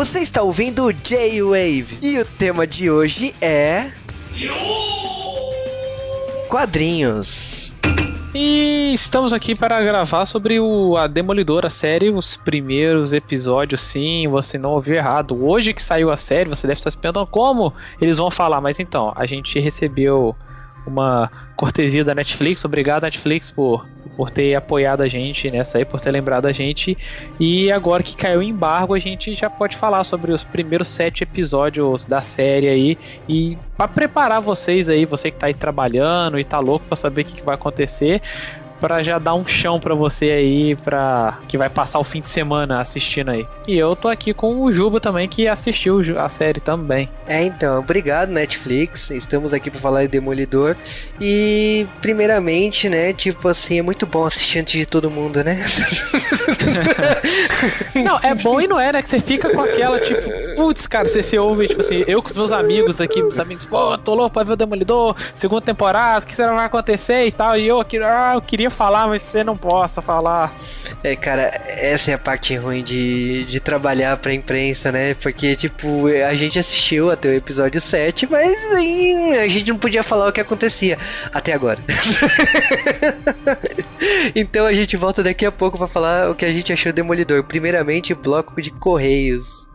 Você está ouvindo J-Wave e o tema de hoje é. Quadrinhos. E estamos aqui para gravar sobre o, a Demolidora série, os primeiros episódios, sim, você não ouviu errado. Hoje que saiu a série, você deve estar se perguntando como eles vão falar, mas então, a gente recebeu uma cortesia da Netflix. Obrigado, Netflix, por, por ter apoiado a gente nessa aí, por ter lembrado a gente. E agora que caiu o embargo, a gente já pode falar sobre os primeiros sete episódios da série aí. E para preparar vocês aí, você que tá aí trabalhando e tá louco para saber o que, que vai acontecer para já dar um chão para você aí, para que vai passar o fim de semana assistindo aí. E eu tô aqui com o Juba também que assistiu a série também. É, então, obrigado Netflix. Estamos aqui para falar de Demolidor e primeiramente, né, tipo assim, é muito bom assistir antes de todo mundo, né? não, é bom e não é, né, que você fica com aquela tipo, putz, cara, você se ouve, tipo assim, eu com os meus amigos aqui, meus amigos, pô, tô louco pra ver o Demolidor, segunda temporada, o que será que vai acontecer e tal, e eu aqui, ah, eu queria falar, mas você não possa falar. É, cara, essa é a parte ruim de, de trabalhar pra imprensa, né? Porque, tipo, a gente assistiu até o episódio 7, mas aí, a gente não podia falar o que acontecia até agora. então a gente volta daqui a pouco para falar o que a gente achou Demolidor. Primeiramente, bloco de Correios.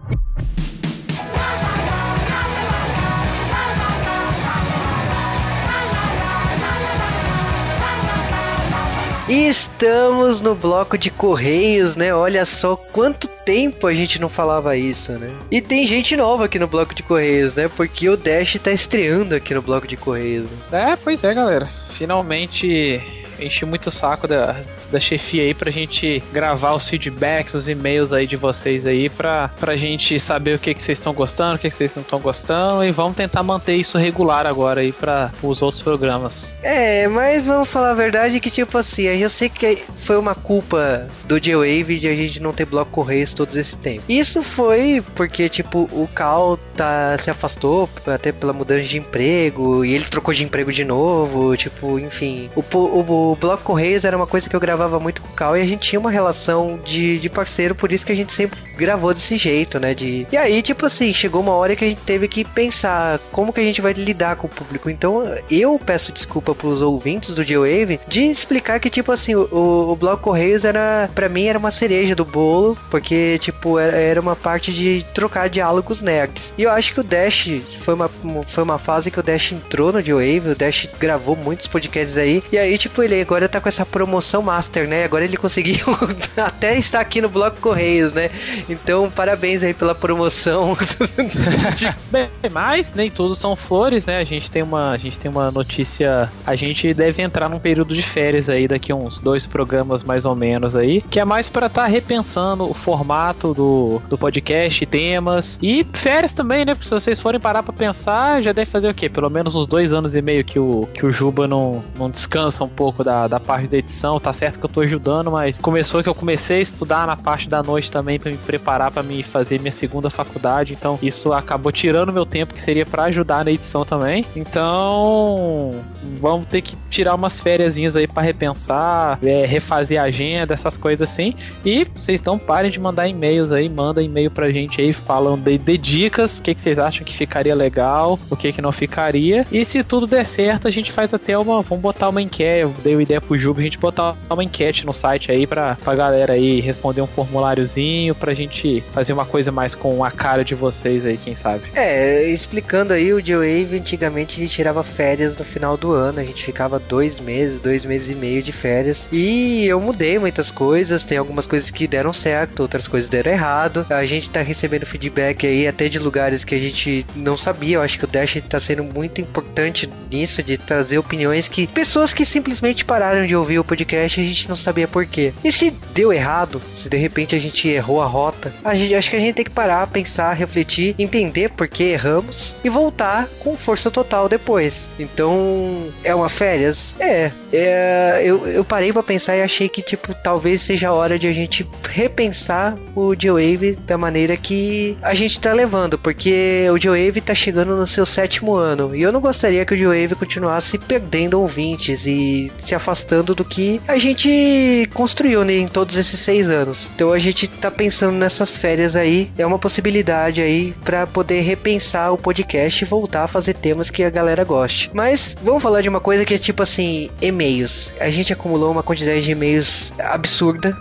E estamos no bloco de correios, né? Olha só quanto tempo a gente não falava isso, né? E tem gente nova aqui no bloco de correios, né? Porque o Dash tá estreando aqui no bloco de correios. Né? É, pois é, galera. Finalmente enchi muito o saco da, da chefia aí pra gente gravar os feedbacks, os e-mails aí de vocês aí pra, pra gente saber o que, que vocês estão gostando, o que, que vocês não estão gostando e vamos tentar manter isso regular agora aí para os outros programas. É, mas vamos falar a verdade que tipo assim, eu sei que foi uma culpa do J-Wave de a gente não ter bloco Correios todo esse tempo. Isso foi porque tipo o Cal tá, se afastou até pela mudança de emprego e ele trocou de emprego de novo, tipo, enfim. O, o, o bloco Correios era uma coisa que eu gravava muito com o Cal e a gente tinha uma relação de, de parceiro, por isso que a gente sempre gravou desse jeito, né? De... E aí, tipo assim, chegou uma hora que a gente teve que pensar como que a gente vai lidar com o público. Então, eu peço desculpa pros ouvintes do G-Wave de explicar que, tipo assim, o, o Bloco Correios era, para mim, era uma cereja do bolo, porque, tipo, era, era uma parte de trocar diálogos nerds. E eu acho que o Dash foi uma, foi uma fase que o Dash entrou no G-Wave, o Dash gravou muitos podcasts aí, e aí, tipo, ele agora tá com essa promoção master, né? Agora ele conseguiu até estar aqui no Bloco Correios, né? Então, parabéns aí pela promoção. Bem, mas nem todos são flores, né? A gente tem uma, a gente tem uma notícia. A gente deve entrar num período de férias aí daqui uns dois programas mais ou menos aí, que é mais para estar tá repensando o formato do, do podcast, temas e férias também, né? Porque se vocês forem parar para pensar, já deve fazer o quê? Pelo menos uns dois anos e meio que o, que o Juba não, não descansa um pouco da, da parte da edição. Tá certo que eu tô ajudando, mas começou que eu comecei a estudar na parte da noite também para me preparar para me fazer minha segunda faculdade, então isso acabou tirando meu tempo que seria para ajudar na edição também. Então, vamos ter que tirar umas férias aí para repensar, é, refazer a agenda, essas coisas assim. E vocês não parem de mandar e-mails aí, manda e-mail pra gente aí falando de, de dicas, o que, que vocês acham que ficaria legal, o que que não ficaria. E se tudo der certo, a gente faz até uma, vamos botar uma enquete, eu dei uma ideia pro Juba, a gente botar uma enquete no site aí pra, pra galera aí responder um formuláriozinho pra gente gente fazer uma coisa mais com a cara de vocês aí, quem sabe. É, explicando aí, o J-Wave antigamente ele tirava férias no final do ano, a gente ficava dois meses, dois meses e meio de férias. E eu mudei muitas coisas, tem algumas coisas que deram certo, outras coisas deram errado. A gente tá recebendo feedback aí até de lugares que a gente não sabia. Eu acho que o Dash tá sendo muito importante nisso, de trazer opiniões que pessoas que simplesmente pararam de ouvir o podcast a gente não sabia por quê. E se deu errado, se de repente a gente errou a rota gente, acho que a gente tem que parar, pensar, refletir, entender por que erramos e voltar com força total depois. Então, é uma férias? É. é eu, eu parei para pensar e achei que, tipo, talvez seja a hora de a gente repensar o G-Wave da maneira que a gente tá levando, porque o G-Wave tá chegando no seu sétimo ano e eu não gostaria que o G-Wave continuasse perdendo ouvintes e se afastando do que a gente construiu né, em todos esses seis anos. Então a gente tá pensando nessas férias aí é uma possibilidade aí para poder repensar o podcast e voltar a fazer temas que a galera goste. Mas vamos falar de uma coisa que é tipo assim, e-mails. A gente acumulou uma quantidade de e-mails absurda.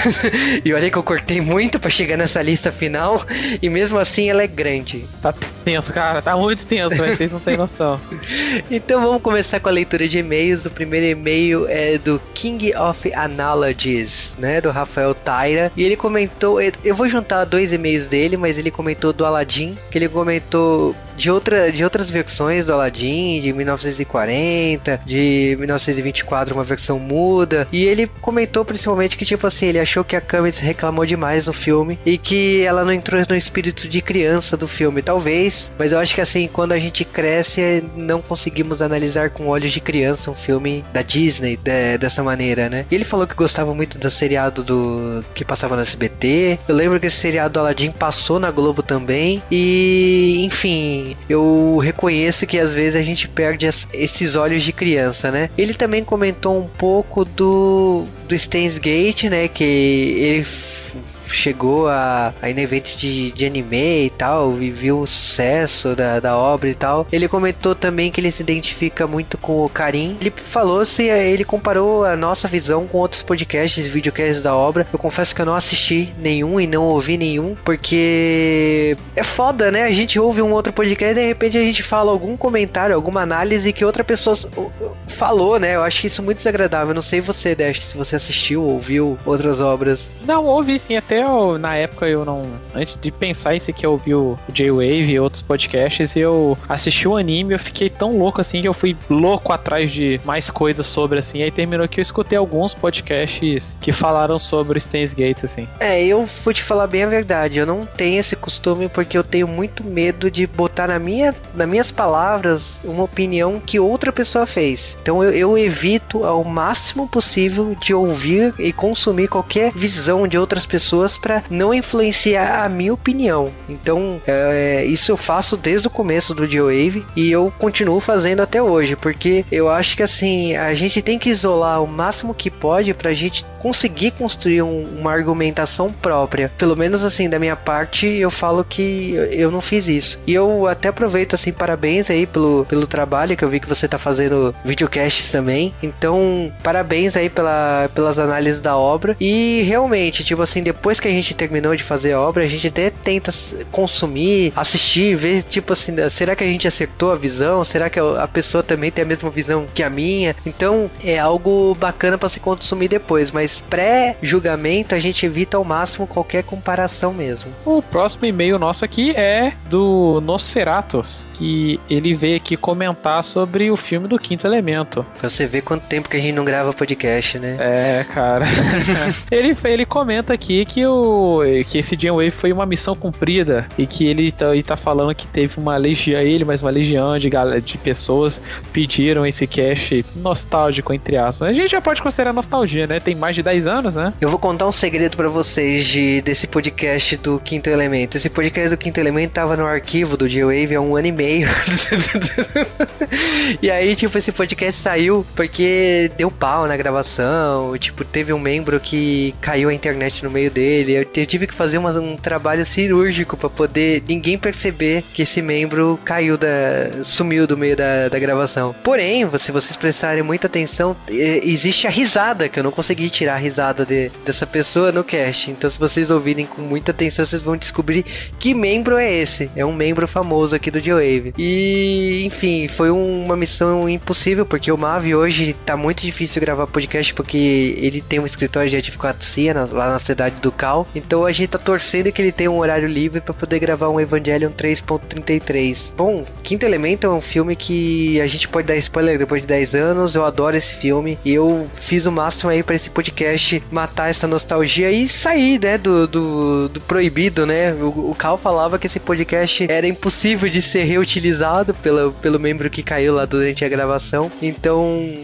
e olha que eu cortei muito para chegar nessa lista final e mesmo assim ela é grande. Tá tenso, cara, tá muito tenso, vocês não têm noção. então vamos começar com a leitura de e-mails. O primeiro e-mail é do King of Analogies, né, do Rafael Taira, e ele comentou, eu vou juntar dois e-mails dele, mas ele comentou do Aladdin, que ele comentou de, outra, de outras versões do Aladdin, de 1940, de 1924, uma versão muda. E ele comentou principalmente que, tipo assim, ele achou que a Camis reclamou demais no filme e que ela não entrou no espírito de criança do filme. Talvez, mas eu acho que assim, quando a gente cresce, não conseguimos analisar com olhos de criança um filme da Disney de, dessa maneira, né? E ele falou que gostava muito do seriado do que passava no SBT. Eu lembro que esse seriado do Aladdin passou na Globo também. E, enfim, eu reconheço que às vezes a gente perde esses olhos de criança, né? Ele também comentou um pouco do do Stains Gate, né, que ele chegou a, a evento de, de anime e tal, e viu o sucesso da, da obra e tal. Ele comentou também que ele se identifica muito com o Karim. Ele falou se ele comparou a nossa visão com outros podcasts e videocasts da obra. Eu confesso que eu não assisti nenhum e não ouvi nenhum, porque é foda, né? A gente ouve um outro podcast e de repente a gente fala algum comentário, alguma análise que outra pessoa falou, né? Eu acho isso muito desagradável. Eu não sei você, Dash, se você assistiu ou ouviu outras obras. Não, ouvi sim, até eu, na época eu não. Antes de pensar em que eu ouvi o J-Wave e outros podcasts, eu assisti o anime, eu fiquei tão louco assim que eu fui louco atrás de mais coisas sobre assim. Aí terminou que eu escutei alguns podcasts que falaram sobre Stains Gates, assim. É, eu vou te falar bem a verdade, eu não tenho esse costume porque eu tenho muito medo de botar na minha, nas minhas palavras uma opinião que outra pessoa fez. Então eu, eu evito ao máximo possível de ouvir e consumir qualquer visão de outras pessoas pessoas para não influenciar a minha opinião. Então, é, isso eu faço desde o começo do G-Wave e eu continuo fazendo até hoje, porque eu acho que assim, a gente tem que isolar o máximo que pode pra gente conseguir construir um, uma argumentação própria. Pelo menos assim, da minha parte, eu falo que eu não fiz isso. E eu até aproveito assim, parabéns aí pelo, pelo trabalho que eu vi que você tá fazendo videocasts também. Então, parabéns aí pela, pelas análises da obra. E realmente, tipo assim, depois depois que a gente terminou de fazer a obra, a gente até tenta consumir, assistir, ver, tipo assim, será que a gente acertou a visão? Será que a pessoa também tem a mesma visão que a minha? Então é algo bacana para se consumir depois, mas pré-julgamento a gente evita ao máximo qualquer comparação mesmo. O próximo e-mail nosso aqui é do Nosferatus, que ele veio aqui comentar sobre o filme do Quinto Elemento. Pra você ver quanto tempo que a gente não grava podcast, né? É, cara. ele, ele comenta aqui que o que esse Jam Wave foi uma missão cumprida e que ele tá, ele tá falando que teve uma legião, ele, mas uma legião de, de pessoas pediram esse cache nostálgico, entre aspas. A gente já pode considerar nostalgia, né? Tem mais de 10 anos, né? Eu vou contar um segredo para vocês de, desse podcast do Quinto Elemento. Esse podcast do Quinto Elemento tava no arquivo do J-Wave há um ano e meio. e aí, tipo, esse podcast saiu porque deu pau na gravação. Tipo, teve um membro que caiu a internet no meio dele dele. Eu tive que fazer uma, um trabalho cirúrgico para poder ninguém perceber que esse membro caiu da. sumiu do meio da, da gravação. Porém, se vocês prestarem muita atenção, existe a risada, que eu não consegui tirar a risada de, dessa pessoa no cast. Então, se vocês ouvirem com muita atenção, vocês vão descobrir que membro é esse. É um membro famoso aqui do G-Wave. E, enfim, foi um, uma missão impossível, porque o Mavi hoje tá muito difícil gravar podcast, porque ele tem um escritório de advocacia lá na cidade do Então a gente tá torcendo que ele tenha um horário livre para poder gravar um Evangelion 3.33. Bom, Quinto Elemento é um filme que a gente pode dar spoiler depois de 10 anos. Eu adoro esse filme e eu fiz o máximo aí para esse podcast matar essa nostalgia e sair, né, do, do, do proibido, né? O, o Cal falava que esse podcast era impossível de ser reutilizado pelo, pelo membro que caiu lá durante a gravação. Então,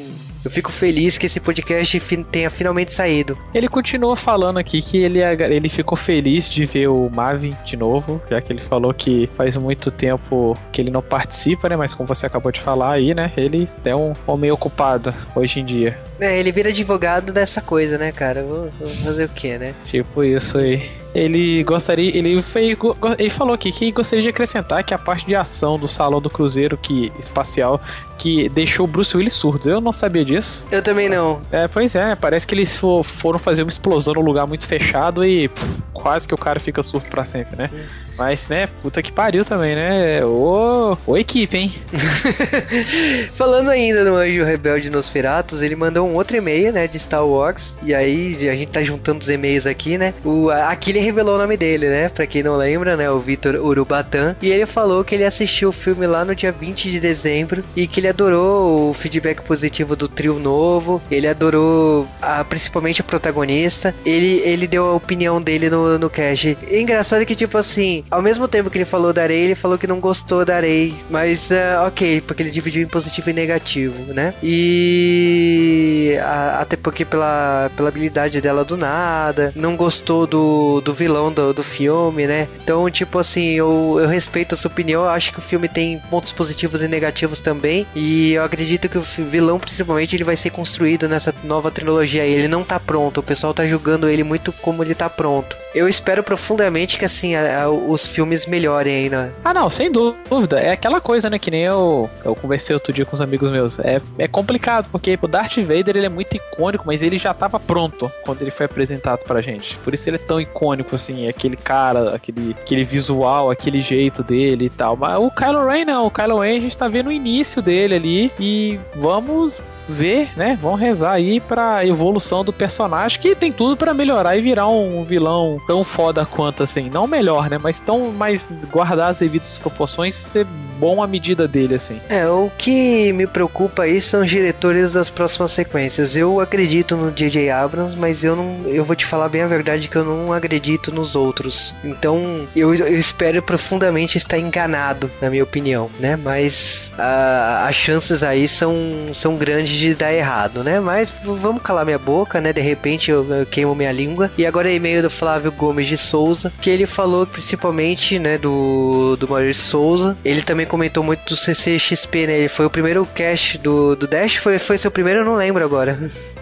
eu fico feliz que esse podcast tenha finalmente saído. Ele continua falando aqui que ele, ele ficou feliz de ver o Marvin de novo, já que ele falou que faz muito tempo que ele não participa, né? Mas como você acabou de falar aí, né? Ele é um homem ocupado hoje em dia. É, ele vira advogado dessa coisa, né, cara? Vou, vou fazer o quê, né? Tipo isso aí. Ele gostaria. Ele, foi, ele falou aqui que gostaria de acrescentar que a parte de ação do salão do Cruzeiro que, espacial que deixou o Bruce Willis surdo. Eu não sabia disso. Eu também não. É, pois é, parece que eles foram fazer uma explosão num lugar muito fechado e pff, quase que o cara fica surdo para sempre, né? Mas, né, puta que pariu também, né? Ô, ô equipe, hein? Falando ainda no Anjo Rebelde Nosferatus, ele mandou um outro e-mail, né, de Star Wars. E aí, a gente tá juntando os e-mails aqui, né? O, aqui ele revelou o nome dele, né? Pra quem não lembra, né? O Vitor Urubatan. E ele falou que ele assistiu o filme lá no dia 20 de dezembro e que ele adorou o feedback positivo do trio novo. Ele adorou a, principalmente a protagonista. Ele, ele deu a opinião dele no, no cast. E engraçado que, tipo assim, ao mesmo tempo que ele falou da Rey, ele falou que não gostou da Rey. Mas, uh, ok, porque ele dividiu em positivo e negativo, né? E. A, até porque pela, pela habilidade dela do nada. Não gostou do, do vilão do, do filme, né? Então, tipo assim, eu, eu respeito a sua opinião. Eu acho que o filme tem pontos positivos e negativos também. E eu acredito que o vilão, principalmente, ele vai ser construído nessa nova trilogia. Ele não tá pronto. O pessoal tá julgando ele muito como ele tá pronto. Eu espero profundamente que, assim, a, a, os filmes melhorem ainda. Ah, não, sem dúvida. É aquela coisa, né, que nem eu, eu conversei outro dia com os amigos meus. É, é complicado, porque o Darth Vader ele é muito icônico, mas ele já tava pronto quando ele foi apresentado pra gente. Por isso ele é tão icônico, assim, aquele cara, aquele, aquele visual, aquele jeito dele e tal. Mas o Kylo Ren não, o Kylo Ren a gente tá vendo o início dele ali e vamos ver, né? Vão rezar aí pra evolução do personagem, que tem tudo para melhorar e virar um vilão tão foda quanto assim. Não melhor, né? Mas tão mais guardar as devidas proporções ser bom à medida dele, assim. É, o que me preocupa aí são os diretores das próximas sequências. Eu acredito no J.J. Abrams, mas eu não. Eu vou te falar bem a verdade que eu não acredito nos outros. Então, eu, eu espero profundamente estar enganado, na minha opinião, né? Mas uh, as chances aí são, são grandes de dar errado, né? Mas vamos calar minha boca, né? De repente eu, eu queimo minha língua. E agora é e-mail do Flávio Gomes de Souza, que ele falou principalmente, né, do, do Maurício Souza. Ele também comentou muito do CCXP, né? Ele foi o primeiro cast do, do Dash, foi, foi seu primeiro, eu não lembro agora.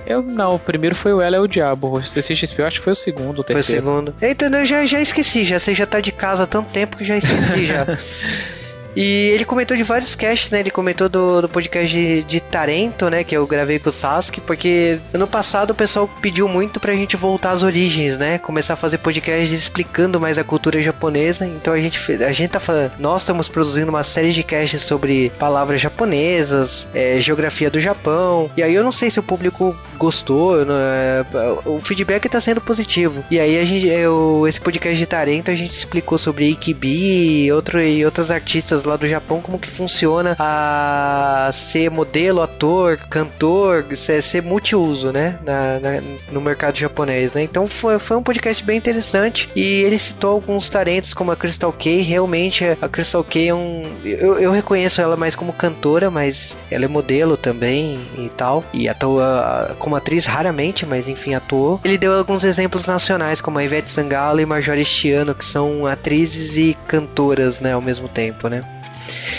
Eu não, o primeiro foi o Ela é o Diabo. O CCXP eu acho que foi o segundo, o terceiro. Foi o segundo. Então eu já, já esqueci, já. Você já tá de casa há tanto tempo que já esqueci já. E ele comentou de vários casts, né? Ele comentou do, do podcast de, de, Tarento, né? Que eu gravei com o Sasuke, porque ano passado o pessoal pediu muito pra gente voltar às origens, né? Começar a fazer podcasts explicando mais a cultura japonesa. Então a gente, a gente tá falando, nós estamos produzindo uma série de casts sobre palavras japonesas, é, geografia do Japão. E aí eu não sei se o público gostou, não, é, o feedback tá sendo positivo. E aí a gente, eu, esse podcast de Tarento a gente explicou sobre Ikibi e, outro, e outras artistas lá do Japão como que funciona a ser modelo, ator, cantor, ser, ser multiuso, né? Na, na, no mercado japonês, né? Então foi, foi um podcast bem interessante e ele citou alguns talentos como a Crystal K. Realmente a Crystal K é um. Eu, eu reconheço ela mais como cantora, mas ela é modelo também e tal. E atua como atriz raramente, mas enfim, atuou. Ele deu alguns exemplos nacionais, como a Ivete Sangalo e Marjorie Stiano, que são atrizes e cantoras, né, ao mesmo tempo, né?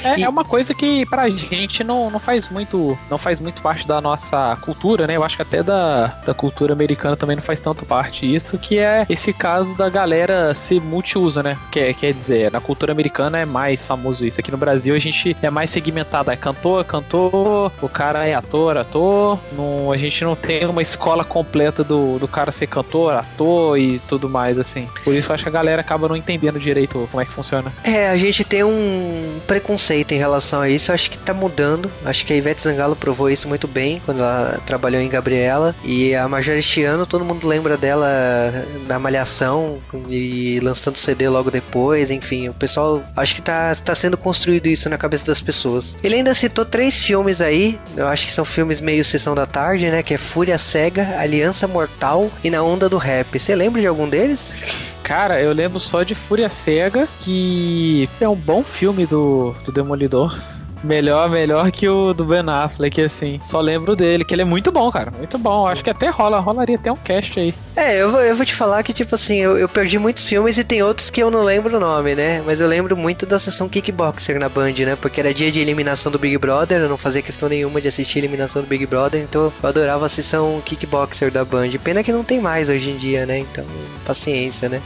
É, e... é uma coisa que pra gente não, não faz muito não faz muito parte da nossa cultura, né? Eu acho que até da, da cultura americana também não faz tanto parte isso, que é esse caso da galera ser multiuso, né? Quer, quer dizer, na cultura americana é mais famoso isso. Aqui no Brasil a gente é mais segmentado. É cantor, cantor, o cara é ator, ator. Não, a gente não tem uma escola completa do, do cara ser cantor, ator e tudo mais, assim. Por isso eu acho que a galera acaba não entendendo direito como é que funciona. É, a gente tem um preconceito em relação a isso, acho que tá mudando. Acho que a Ivete Zangalo provou isso muito bem quando ela trabalhou em Gabriela. E a Major este ano, todo mundo lembra dela na Malhação e lançando CD logo depois. Enfim, o pessoal acho que tá, tá sendo construído isso na cabeça das pessoas. Ele ainda citou três filmes aí, eu acho que são filmes meio sessão da tarde, né? Que é Fúria Cega, Aliança Mortal e Na Onda do Rap. Você lembra de algum deles? Cara, eu lembro só de Fúria Cega, que é um bom filme do, do Demolidor. Melhor, melhor que o do Ben Affleck, assim. Só lembro dele, que ele é muito bom, cara. Muito bom. Acho que até rola, rolaria até um cast aí. É, eu vou, eu vou te falar que, tipo assim, eu, eu perdi muitos filmes e tem outros que eu não lembro o nome, né? Mas eu lembro muito da sessão Kickboxer na Band, né? Porque era dia de eliminação do Big Brother, eu não fazia questão nenhuma de assistir a eliminação do Big Brother, então eu adorava a sessão Kickboxer da Band. Pena que não tem mais hoje em dia, né? Então, paciência, né?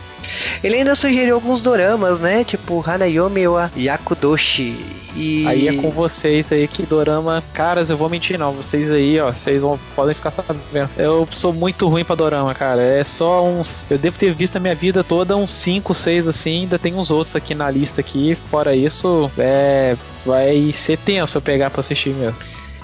Ele ainda sugeriu alguns doramas, né? Tipo Hanayomi wa Yakudoshi. E... Aí é com vocês aí que dorama. Caras, eu vou mentir não. Vocês aí, ó, vocês vão, podem ficar sabendo. Eu sou muito ruim pra dorama, cara. É só uns. Eu devo ter visto a minha vida toda uns 5, 6 assim. Ainda tem uns outros aqui na lista aqui. Fora isso, é. Vai ser tenso eu pegar pra assistir mesmo.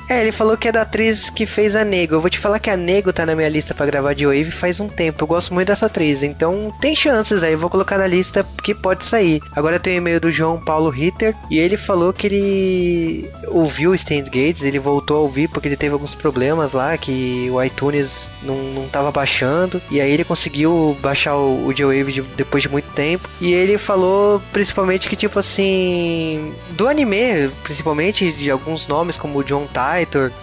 É, ele falou que é da atriz que fez a Nego. Eu vou te falar que a Nego tá na minha lista para gravar de Wave faz um tempo. Eu gosto muito dessa atriz, então tem chances aí. Eu vou colocar na lista que pode sair. Agora tem o e-mail do João Paulo Ritter e ele falou que ele ouviu o Stand Gates, ele voltou a ouvir porque ele teve alguns problemas lá que o iTunes não, não tava baixando e aí ele conseguiu baixar o, o J-Wave de, depois de muito tempo. E ele falou principalmente que tipo assim, do anime, principalmente de alguns nomes como o John Ty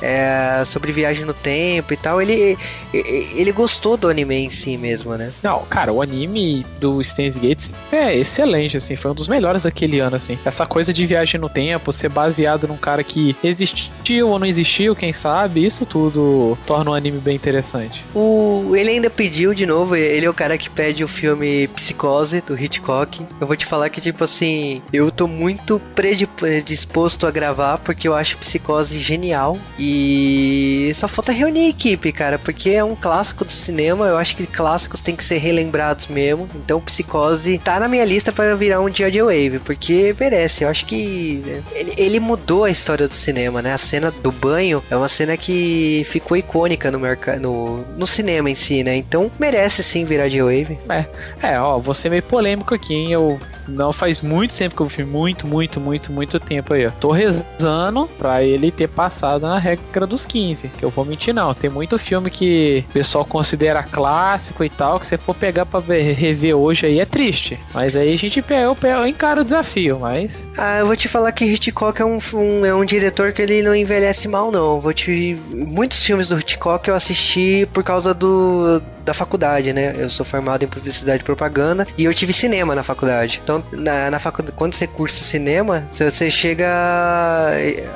É, sobre viagem no tempo e tal, ele, ele gostou do anime em si mesmo, né? Não, cara, o anime do Steins Gates é excelente, assim, foi um dos melhores daquele ano, assim. Essa coisa de viagem no tempo, ser baseado num cara que existiu ou não existiu, quem sabe, isso tudo torna o anime bem interessante. O, ele ainda pediu de novo, ele é o cara que pede o filme Psicose, do Hitchcock. Eu vou te falar que, tipo assim, eu tô muito predisposto a gravar porque eu acho Psicose genial E só falta reunir a equipe, cara, porque é um clássico do cinema. Eu acho que clássicos têm que ser relembrados mesmo. Então, Psicose tá na minha lista para virar um dia de Wave, porque merece. Eu acho que ele, ele, mudou a história do cinema, né? A cena do banho é uma cena que ficou icônica no, no, no cinema em si, né? Então, merece sim virar de Wave. É, é, ó, vou ser meio polêmico aqui, hein? Eu não faz muito tempo que eu vi muito, muito, muito, muito tempo aí. Tô rezando pra ele ter passado na regra dos 15. Que eu vou mentir, não. Tem muito filme que o pessoal considera clássico e tal, que você for pegar pra ver, rever hoje aí é triste. Mas aí a gente pega, eu, eu encaro o desafio, mas. Ah, eu vou te falar que Hitchcock é um, um, é um diretor que ele não envelhece mal, não. Vou te. Muitos filmes do Hitchcock eu assisti por causa do da faculdade, né? Eu sou formado em publicidade e propaganda e eu tive cinema na faculdade. Então, na, na faculdade, quando você cursa cinema, você chega.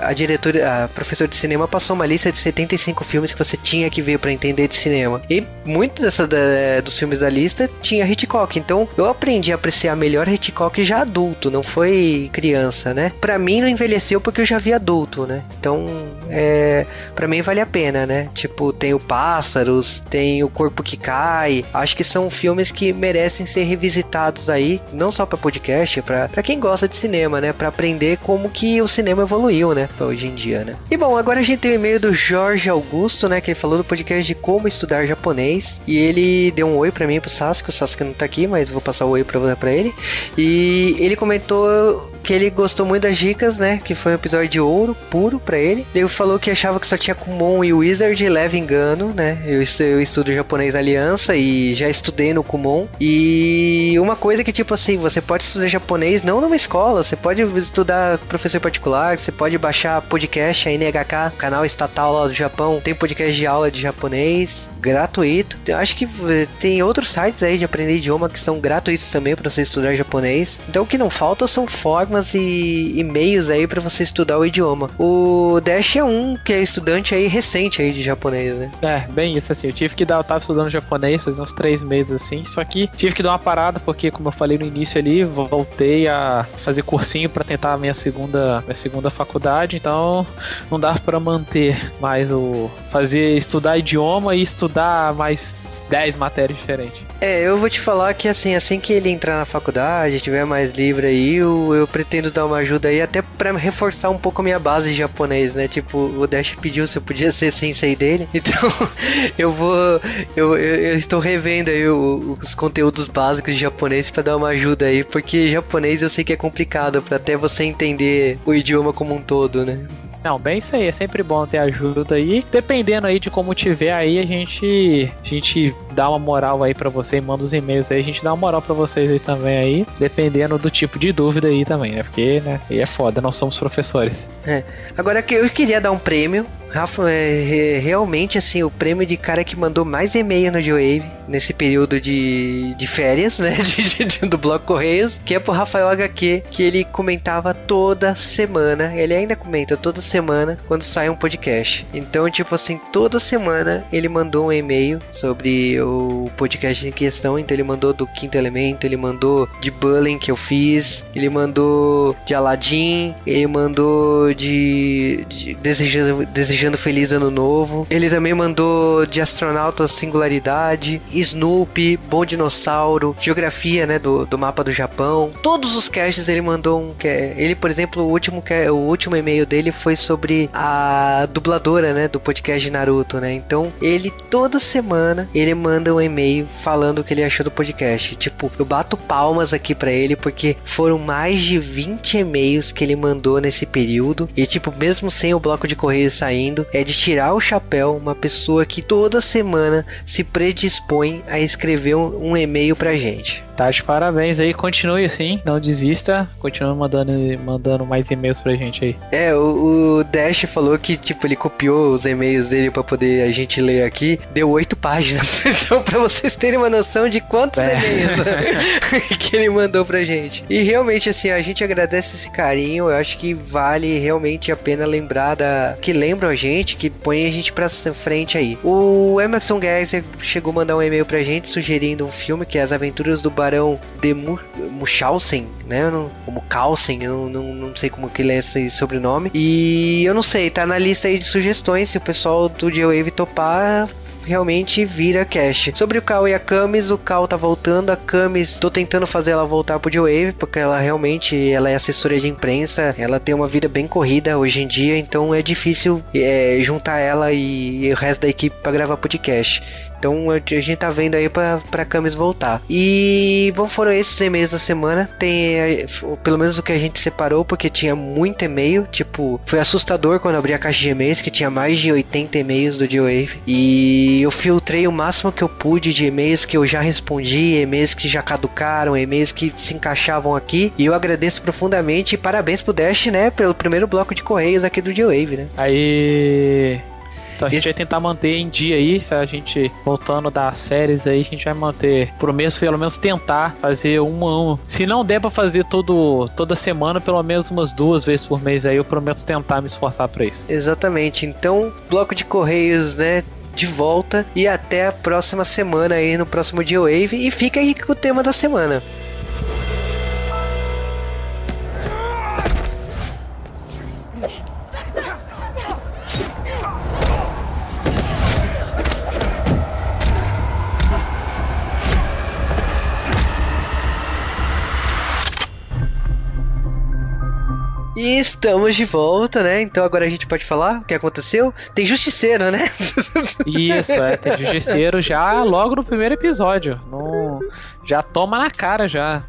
A diretora, a professora de cinema passou uma lista de 75 filmes que você tinha que ver para entender de cinema. E muitos dessa, da, dos filmes da lista tinha Hitchcock. Então, eu aprendi a apreciar melhor Hitchcock já adulto, não foi criança, né? Para mim não envelheceu porque eu já vi adulto, né? Então, é, para mim vale a pena, né? Tipo, tem o Pássaros, tem o Corpo que Cai. Acho que são filmes que merecem ser revisitados aí, não só para podcast, para quem gosta de cinema, né? Para aprender como que o cinema evoluiu, né? Hoje em dia, né? E bom, agora a gente tem o e-mail do Jorge Augusto, né? Que ele falou do podcast de como estudar japonês. E ele deu um oi para mim pro Sasuke. O Sasuke não tá aqui, mas vou passar o oi pra, pra ele. E ele comentou que ele gostou muito das dicas, né? Que foi um episódio de ouro puro para ele. Ele falou que achava que só tinha Kumon e Wizard, leva engano, né? Eu, eu estudo japonês na Aliança e já estudei no Kumon. E uma coisa que, tipo assim, você pode estudar japonês não numa escola, você pode estudar com professor particular, você pode baixar podcast, a NHK, canal estatal lá do Japão, tem podcast de aula de japonês gratuito. Eu acho que eh, tem outros sites aí de aprender idioma que são gratuitos também para você estudar japonês. Então o que não falta são formas e e-mails aí para você estudar o idioma. O Dash é um que é estudante aí recente aí de japonês, né? É, bem isso assim. Eu tive que dar, eu tava estudando japonês faz uns três meses assim, só que tive que dar uma parada porque, como eu falei no início ali, voltei a fazer cursinho para tentar a minha segunda, minha segunda faculdade, então não dava para manter mais o fazer estudar idioma e estudar mais 10 matérias diferentes. É, eu vou te falar que assim, assim que ele entrar na faculdade, tiver mais livre aí, eu, eu pretendo dar uma ajuda aí até para reforçar um pouco a minha base de japonês, né? Tipo, o Dash pediu se eu podia ser sensei dele, então eu vou, eu, eu, eu estou revendo aí o, os conteúdos básicos de japonês para dar uma ajuda aí, porque japonês eu sei que é complicado para até você entender o idioma como um todo, né? Não, bem isso aí, é sempre bom ter ajuda aí. Dependendo aí de como tiver aí, a gente a gente dá uma moral aí para você, manda os e-mails aí, a gente dá uma moral para vocês aí também aí, dependendo do tipo de dúvida aí também, né? Porque, né, aí é foda, não somos professores. É. Agora que eu queria dar um prêmio Rafa, é, realmente, assim, o prêmio de cara que mandou mais e-mail no G-Wave nesse período de, de férias, né? De, de, do Bloco Correios, que é pro Rafael HQ, que ele comentava toda semana. Ele ainda comenta toda semana quando sai um podcast. Então, tipo assim, toda semana ele mandou um e-mail sobre o podcast em questão. Então, ele mandou do Quinto Elemento, ele mandou de Bullying que eu fiz, ele mandou de Aladdin, ele mandou de, de desejando, desejando feliz ano novo. Ele também mandou de Astronauta Singularidade, Snoopy, Bom Dinossauro, Geografia, né, do, do mapa do Japão. Todos os casts ele mandou um que ele, por exemplo, o último o último e-mail dele foi sobre a dubladora, né, do podcast de Naruto, né? Então, ele toda semana ele manda um e-mail falando o que ele achou do podcast. Tipo, eu bato palmas aqui para ele porque foram mais de 20 e-mails que ele mandou nesse período e tipo, mesmo sem o bloco de correio saindo, é de tirar o chapéu uma pessoa que toda semana se predispõe a escrever um, um e-mail pra gente. Tá de parabéns aí, continue assim, não desista, continue mandando, mandando mais e-mails pra gente aí. É, o, o Dash falou que, tipo, ele copiou os e-mails dele pra poder a gente ler aqui, deu oito páginas. Então, pra vocês terem uma noção de quantos é. e-mails que ele mandou pra gente. E realmente, assim, a gente agradece esse carinho, eu acho que vale realmente a pena lembrar da. que lembram gente, que põe a gente pra frente aí. O Emerson Geyser chegou a mandar um e-mail pra gente sugerindo um filme que é As Aventuras do Barão de Munchausen, né? Como Carlsen, eu não, não, não sei como que ele é esse sobrenome. E eu não sei, tá na lista aí de sugestões. Se o pessoal do G-Wave topar, realmente vira cash. Sobre o Cal e a Camis, o Cal tá voltando, a Camis tô tentando fazer ela voltar pro J-Wave, porque ela realmente ela é assessora de imprensa, ela tem uma vida bem corrida hoje em dia, então é difícil é, juntar ela e, e o resto da equipe para gravar podcast. Então a gente tá vendo aí pra, pra Camis voltar. E bom, foram esses e-mails da semana. Tem é, pelo menos o que a gente separou, porque tinha muito e-mail. Tipo, foi assustador quando abri a caixa de e-mails, que tinha mais de 80 e-mails do G-Wave. E eu filtrei o máximo que eu pude de e-mails que eu já respondi, e-mails que já caducaram, e-mails que se encaixavam aqui. E eu agradeço profundamente e parabéns pro Dash, né, pelo primeiro bloco de correios aqui do G-Wave, né? Aí. Então a gente vai tentar manter em dia aí, se a gente voltando das séries aí, a gente vai manter, por mês, pelo menos tentar fazer uma, um. Se não der pra fazer todo, toda semana, pelo menos umas duas vezes por mês aí, eu prometo tentar me esforçar pra isso. Exatamente. Então, bloco de correios, né? de volta e até a próxima semana aí no próximo dia Wave e fica aí com o tema da semana. E estamos de volta, né? Então agora a gente pode falar o que aconteceu. Tem justiceiro, né? Isso, é, tem justiceiro já logo no primeiro episódio. No... Já toma na cara já.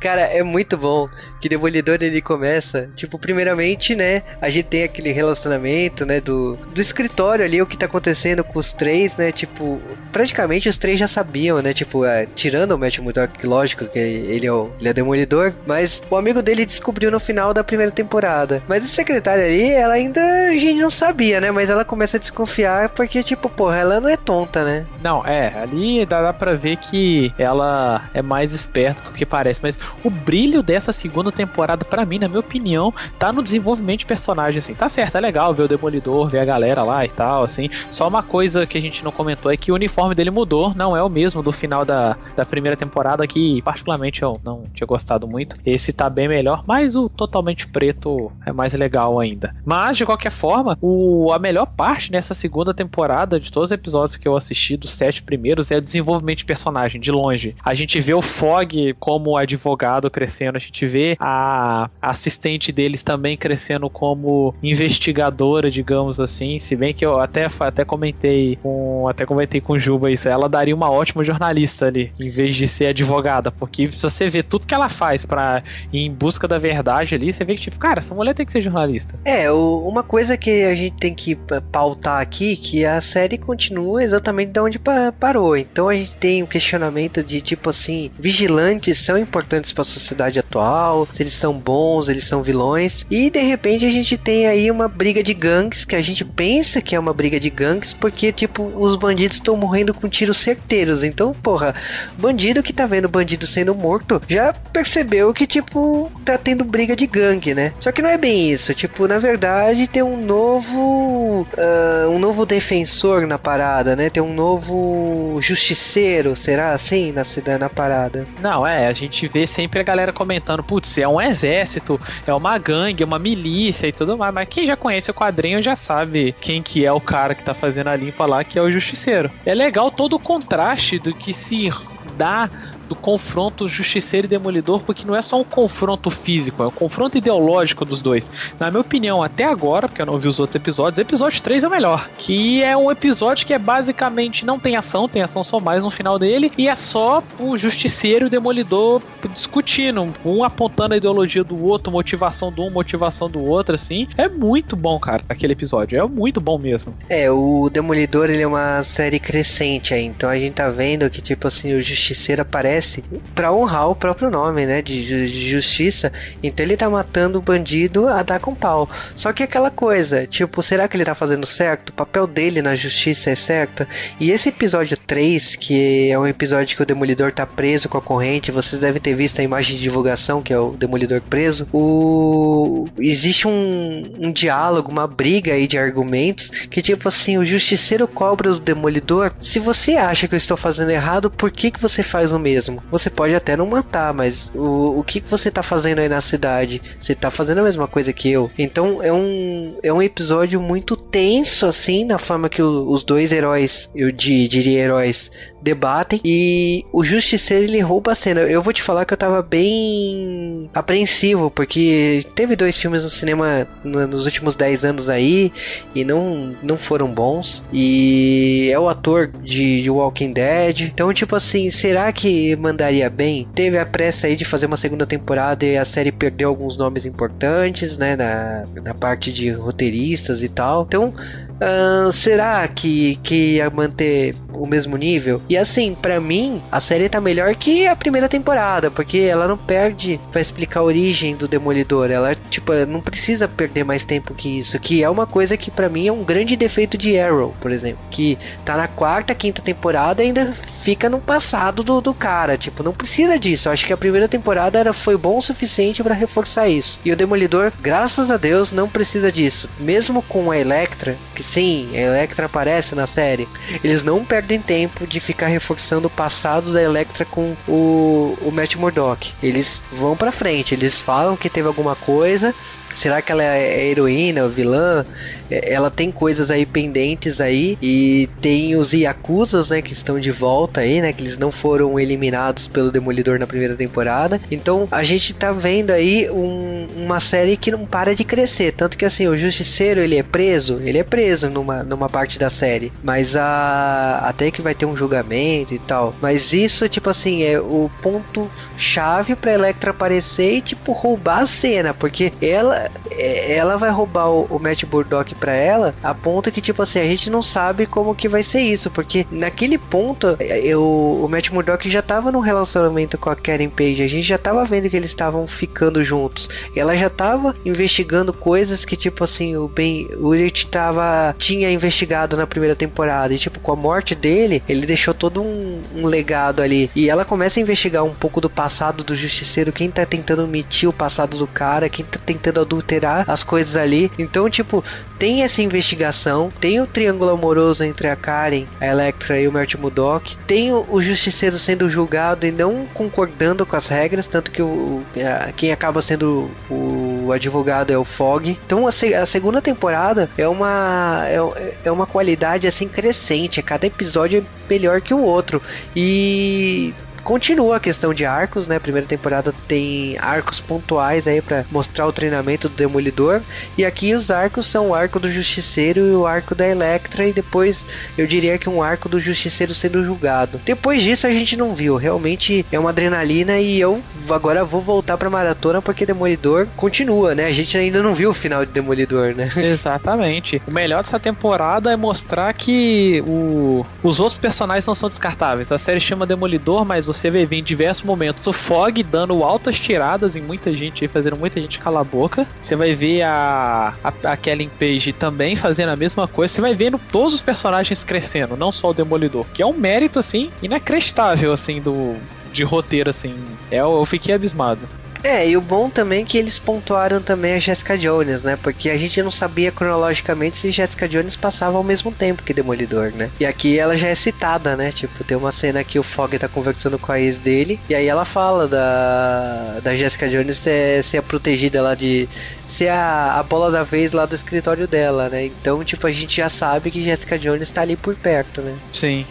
Cara, é muito bom que Demolidor ele começa, tipo, primeiramente, né, a gente tem aquele relacionamento, né, do, do escritório ali, o que tá acontecendo com os três, né, tipo, praticamente os três já sabiam, né, tipo, é, tirando o Matt Murdock, lógico que ele é, o, ele é Demolidor, mas o amigo dele descobriu no final da primeira temporada. Mas a secretária ali, ela ainda a gente não sabia, né, mas ela começa a desconfiar porque, tipo, porra, ela não é tonta, né? Não, é, ali dá, dá pra ver que ela é mais esperta do que parece parece, mas o brilho dessa segunda temporada, para mim, na minha opinião, tá no desenvolvimento de personagem, assim. Tá certo, é legal ver o Demolidor, ver a galera lá e tal, assim. Só uma coisa que a gente não comentou é que o uniforme dele mudou, não é o mesmo do final da, da primeira temporada, que particularmente eu não tinha gostado muito. Esse tá bem melhor, mas o totalmente preto é mais legal ainda. Mas, de qualquer forma, o, a melhor parte nessa segunda temporada, de todos os episódios que eu assisti, dos sete primeiros, é o desenvolvimento de personagem, de longe. A gente vê o Fog como advogado crescendo, a gente vê a assistente deles também crescendo como investigadora, digamos assim. Se bem que eu até, até comentei com até comentei com Juba isso, ela daria uma ótima jornalista ali, em vez de ser advogada, porque se você vê tudo que ela faz para ir em busca da verdade ali, você vê que tipo, cara, essa mulher tem que ser jornalista. É, o, uma coisa que a gente tem que pautar aqui que a série continua exatamente de onde parou. Então a gente tem o questionamento de tipo assim, vigilantes são importantes para a sociedade atual, se eles são bons, eles são vilões. E de repente a gente tem aí uma briga de gangues que a gente pensa que é uma briga de gangues porque tipo os bandidos estão morrendo com tiros certeiros. Então, porra, bandido que tá vendo bandido sendo morto já percebeu que tipo tá tendo briga de gangue, né? Só que não é bem isso. Tipo, na verdade tem um novo uh, um novo defensor na parada, né? Tem um novo justiceiro, será assim na cidade na parada? Não, é, a gente vê sempre a galera comentando, putz, é um exército, é uma gangue, é uma milícia e tudo mais, mas quem já conhece o quadrinho já sabe quem que é o cara que tá fazendo a limpa lá, que é o justiceiro. É legal todo o contraste do que se dá do confronto Justiceiro e Demolidor, porque não é só um confronto físico, é um confronto ideológico dos dois. Na minha opinião, até agora, porque eu não vi os outros episódios, episódio 3 é o melhor. Que é um episódio que é basicamente não tem ação, tem ação só mais no final dele, e é só o Justiceiro e o Demolidor discutindo, um apontando a ideologia do outro, motivação do um, motivação do outro, assim. É muito bom, cara, aquele episódio. É muito bom mesmo. É, o Demolidor, ele é uma série crescente aí, então a gente tá vendo que, tipo assim, o Justiceiro aparece aparece para honrar o próprio nome, né? De, de, justiça. Então ele tá matando o bandido a dar com pau. Só que aquela coisa, tipo, será que ele tá fazendo certo? O papel dele na justiça é certo? E esse episódio 3, que é um episódio que o Demolidor tá preso com a corrente, vocês devem ter visto a imagem de divulgação, que é o Demolidor preso. O... Existe um, um diálogo, uma briga aí de argumentos, que tipo assim, o justiceiro cobra do Demolidor, se você acha que eu estou fazendo errado, por que, que você faz o mesmo? Mesmo. Você pode até não matar, mas o, o que você tá fazendo aí na cidade? Você tá fazendo a mesma coisa que eu. Então é um, é um episódio muito tenso, assim, na forma que o, os dois heróis, eu diria heróis, debatem e o Justiceiro ele rouba a cena. Eu vou te falar que eu tava bem apreensivo, porque teve dois filmes no cinema nos últimos 10 anos aí e não, não foram bons. E é o ator de, de Walking Dead. Então, tipo assim, será que mandaria bem? Teve a pressa aí de fazer uma segunda temporada e a série perdeu alguns nomes importantes, né? Na, na parte de roteiristas e tal. Então, Uh, será que, que ia manter o mesmo nível? E assim, para mim, a série tá melhor que a primeira temporada, porque ela não perde para explicar a origem do Demolidor. Ela, tipo, não precisa perder mais tempo que isso. Que é uma coisa que para mim é um grande defeito de Arrow, por exemplo. Que tá na quarta, quinta temporada e ainda fica no passado do, do cara. Tipo, não precisa disso. Eu acho que a primeira temporada era, foi bom o suficiente para reforçar isso. E o Demolidor, graças a Deus, não precisa disso. Mesmo com a Electra, que sim, a Electra aparece na série. Eles não perdem tempo de ficar reforçando o passado da Electra com o, o Matt Murdock. Eles vão pra frente, eles falam que teve alguma coisa. Será que ela é heroína, vilã? É, ela tem coisas aí pendentes aí e tem os Yakuzas, né, que estão de volta aí, né, que eles não foram eliminados pelo Demolidor na primeira temporada. Então a gente tá vendo aí um, uma série que não para de crescer, tanto que assim, o Justiceiro ele é preso, ele é preso numa, numa parte da série, mas a até que vai ter um julgamento e tal. Mas isso tipo assim é o ponto chave para Electra aparecer e tipo roubar a cena, porque ela é, ela vai roubar o, o Matt Murdock para ela, a ponto que, tipo assim, a gente não sabe como que vai ser isso, porque naquele ponto, eu, o Matt Murdock já tava num relacionamento com a Karen Page, a gente já tava vendo que eles estavam ficando juntos. Ela já tava investigando coisas que, tipo assim, o Ben Urich tava, tinha investigado na primeira temporada, e tipo, com a morte dele, ele deixou todo um, um legado ali. E ela começa a investigar um pouco do passado do Justiceiro, quem tá tentando omitir o passado do cara, quem tá tentando adulterar as coisas ali. Então, tipo, tem essa investigação, tem o triângulo amoroso entre a Karen, a Electra e o Mert Mudok, tem o, o, justiceiro sendo julgado e não concordando com as regras, tanto que o, a, quem acaba sendo o, advogado é o Fog. Então a, a segunda temporada é uma é, é uma qualidade assim crescente, cada episódio é melhor que o outro e Continua a questão de arcos, né? A primeira temporada tem arcos pontuais aí para mostrar o treinamento do Demolidor. E aqui os arcos são o arco do Justiceiro e o arco da Electra. E depois eu diria que um arco do Justiceiro sendo julgado. Depois disso a gente não viu. Realmente é uma adrenalina. E eu agora vou voltar pra maratona porque Demolidor continua, né? A gente ainda não viu o final de Demolidor, né? Exatamente. O melhor dessa temporada é mostrar que o... os outros personagens não são descartáveis. A série chama Demolidor, mas você vai ver em diversos momentos o Fog dando altas tiradas em muita gente, fazendo muita gente calar a boca. Você vai ver a, a, a Kellen Page também fazendo a mesma coisa. Você vai vendo todos os personagens crescendo, não só o Demolidor, que é um mérito, assim, inacreditável, assim, do, de roteiro, assim. É, eu fiquei abismado. É, e o bom também é que eles pontuaram também a Jessica Jones, né? Porque a gente não sabia cronologicamente se Jessica Jones passava ao mesmo tempo que Demolidor, né? E aqui ela já é citada, né? Tipo, tem uma cena que o Fog tá conversando com a ex dele, e aí ela fala da, da Jessica Jones ser, ser protegida lá de ser a, a bola da vez lá do escritório dela, né? Então, tipo, a gente já sabe que Jessica Jones tá ali por perto, né? Sim,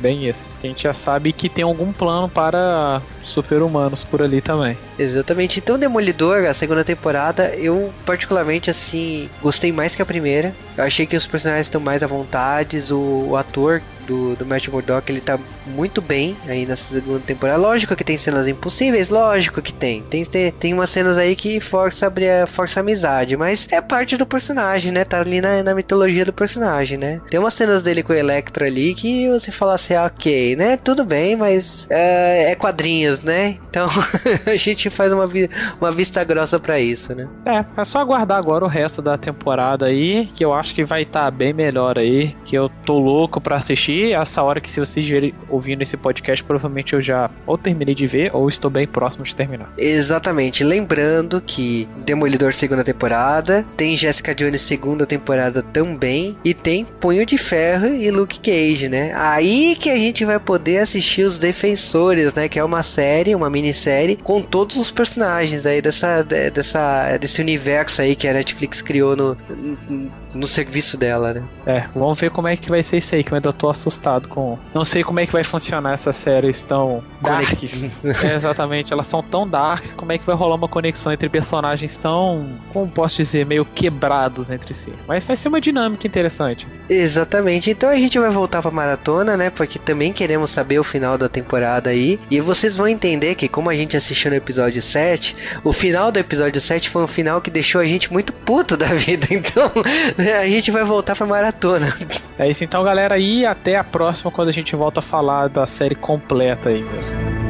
bem isso. A gente já sabe que tem algum plano para super-humanos por ali também. Exatamente. Então, Demolidor, a segunda temporada, eu particularmente assim gostei mais que a primeira. Eu achei que os personagens estão mais à vontade, o, o ator do, do Matt Murdock, ele tá muito bem aí nessa segunda temporada. Lógico que tem cenas impossíveis, lógico que tem. Tem, tem, tem umas cenas aí que força, força amizade, mas é parte do personagem, né? Tá ali na, na mitologia do personagem, né? Tem umas cenas dele com o Electro ali que você fala assim, ah, ok, né? Tudo bem, mas é, é quadrinhos, né? Então a gente faz uma, vi uma vista grossa para isso, né? É, é só aguardar agora o resto da temporada aí, que eu acho que vai estar tá bem melhor aí, que eu tô louco para assistir. Essa hora que se vocês estiverem ouvindo esse podcast, provavelmente eu já ou terminei de ver ou estou bem próximo de terminar. Exatamente. Lembrando que Demolidor segunda temporada, tem Jessica Jones segunda temporada também e tem Punho de Ferro e Luke Cage, né? Aí que a gente vai poder assistir os Defensores, né? Que é uma série, uma minissérie com todos os personagens aí dessa, dessa, desse universo aí que a Netflix criou no, no serviço dela, né? É, vamos ver como é que vai ser isso aí, que eu ainda tô assustado com. Não sei como é que vai funcionar essas séries tão darks. é, exatamente, elas são tão darks, como é que vai rolar uma conexão entre personagens tão, como posso dizer, meio quebrados entre si. Mas vai ser uma dinâmica interessante. Exatamente, então a gente vai voltar pra maratona, né? Porque também queremos saber o final da temporada aí. E vocês vão entender que, como a gente assistiu no episódio 7, o final do episódio 7 foi um final que deixou a gente muito puto da vida. Então, a gente vai voltar pra maratona. É isso então, galera. E até a próxima, quando a gente volta a falar da série completa aí mesmo.